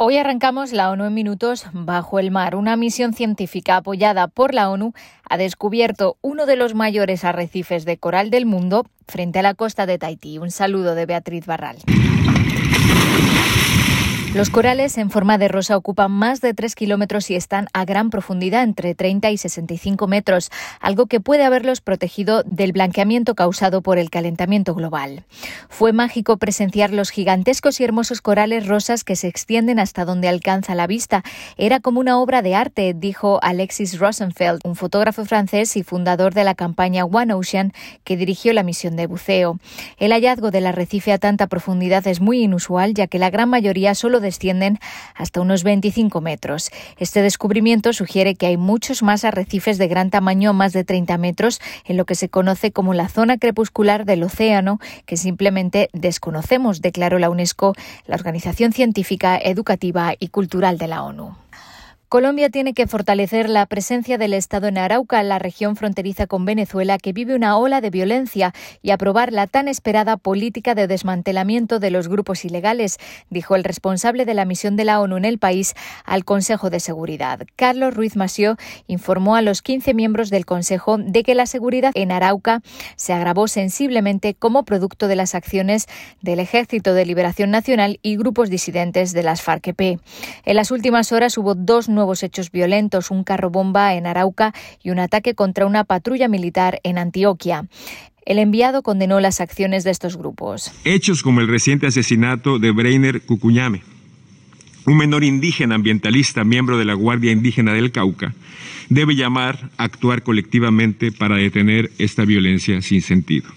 Hoy arrancamos la ONU en minutos bajo el mar. Una misión científica apoyada por la ONU ha descubierto uno de los mayores arrecifes de coral del mundo frente a la costa de Tahití. Un saludo de Beatriz Barral. Los corales en forma de rosa ocupan más de 3 kilómetros y están a gran profundidad, entre 30 y 65 metros, algo que puede haberlos protegido del blanqueamiento causado por el calentamiento global. Fue mágico presenciar los gigantescos y hermosos corales rosas que se extienden hasta donde alcanza la vista. Era como una obra de arte, dijo Alexis Rosenfeld, un fotógrafo francés y fundador de la campaña One Ocean que dirigió la misión de buceo. El hallazgo del arrecife a tanta profundidad es muy inusual, ya que la gran mayoría solo descienden hasta unos 25 metros. Este descubrimiento sugiere que hay muchos más arrecifes de gran tamaño, más de 30 metros, en lo que se conoce como la zona crepuscular del océano, que simplemente desconocemos, declaró la UNESCO, la organización científica, educativa y cultural de la ONU. Colombia tiene que fortalecer la presencia del Estado en Arauca, la región fronteriza con Venezuela, que vive una ola de violencia, y aprobar la tan esperada política de desmantelamiento de los grupos ilegales, dijo el responsable de la misión de la ONU en el país al Consejo de Seguridad. Carlos Ruiz Masió informó a los 15 miembros del Consejo de que la seguridad en Arauca se agravó sensiblemente como producto de las acciones del Ejército de Liberación Nacional y grupos disidentes de las FARC-EP. En las últimas horas hubo dos nuevos hechos violentos, un carro bomba en Arauca y un ataque contra una patrulla militar en Antioquia. El enviado condenó las acciones de estos grupos. Hechos como el reciente asesinato de Breiner Cucuñame, un menor indígena ambientalista, miembro de la Guardia Indígena del Cauca, debe llamar a actuar colectivamente para detener esta violencia sin sentido.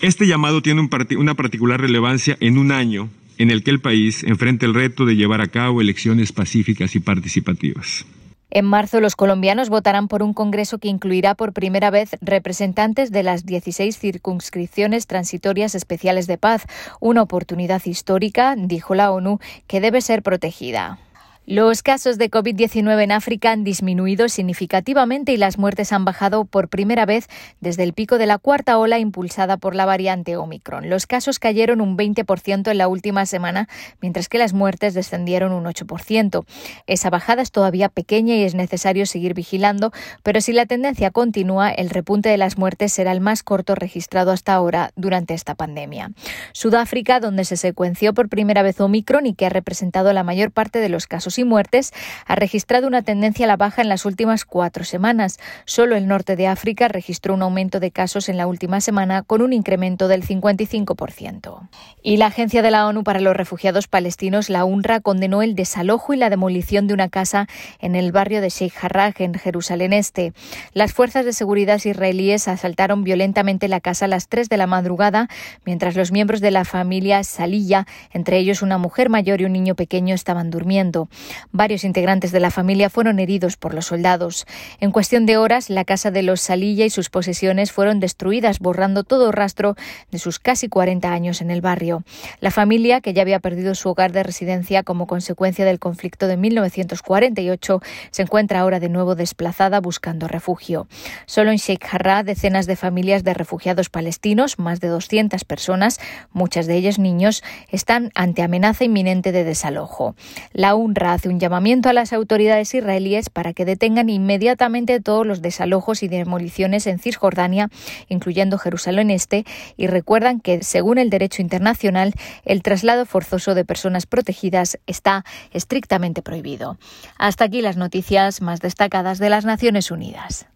Este llamado tiene una particular relevancia en un año en el que el país enfrenta el reto de llevar a cabo elecciones pacíficas y participativas. En marzo, los colombianos votarán por un Congreso que incluirá por primera vez representantes de las 16 circunscripciones transitorias especiales de paz, una oportunidad histórica, dijo la ONU, que debe ser protegida. Los casos de COVID-19 en África han disminuido significativamente y las muertes han bajado por primera vez desde el pico de la cuarta ola impulsada por la variante Omicron. Los casos cayeron un 20% en la última semana, mientras que las muertes descendieron un 8%. Esa bajada es todavía pequeña y es necesario seguir vigilando, pero si la tendencia continúa, el repunte de las muertes será el más corto registrado hasta ahora durante esta pandemia. Sudáfrica, donde se secuenció por primera vez Omicron y que ha representado la mayor parte de los casos y muertes, ha registrado una tendencia a la baja en las últimas cuatro semanas. Solo el norte de África registró un aumento de casos en la última semana con un incremento del 55%. Y la Agencia de la ONU para los Refugiados Palestinos, la UNRWA, condenó el desalojo y la demolición de una casa en el barrio de Sheikh Jarrah, en Jerusalén Este. Las fuerzas de seguridad israelíes asaltaron violentamente la casa a las 3 de la madrugada, mientras los miembros de la familia Salilla, entre ellos una mujer mayor y un niño pequeño, estaban durmiendo. Varios integrantes de la familia fueron heridos por los soldados. En cuestión de horas, la casa de los Salilla y sus posesiones fueron destruidas, borrando todo rastro de sus casi 40 años en el barrio. La familia, que ya había perdido su hogar de residencia como consecuencia del conflicto de 1948, se encuentra ahora de nuevo desplazada buscando refugio. Solo en Sheikh Jarrah, decenas de familias de refugiados palestinos, más de 200 personas, muchas de ellas niños, están ante amenaza inminente de desalojo. La UNRWA hace un llamamiento a las autoridades israelíes para que detengan inmediatamente todos los desalojos y demoliciones en Cisjordania, incluyendo Jerusalén Este, y recuerdan que, según el derecho internacional, el traslado forzoso de personas protegidas está estrictamente prohibido. Hasta aquí las noticias más destacadas de las Naciones Unidas.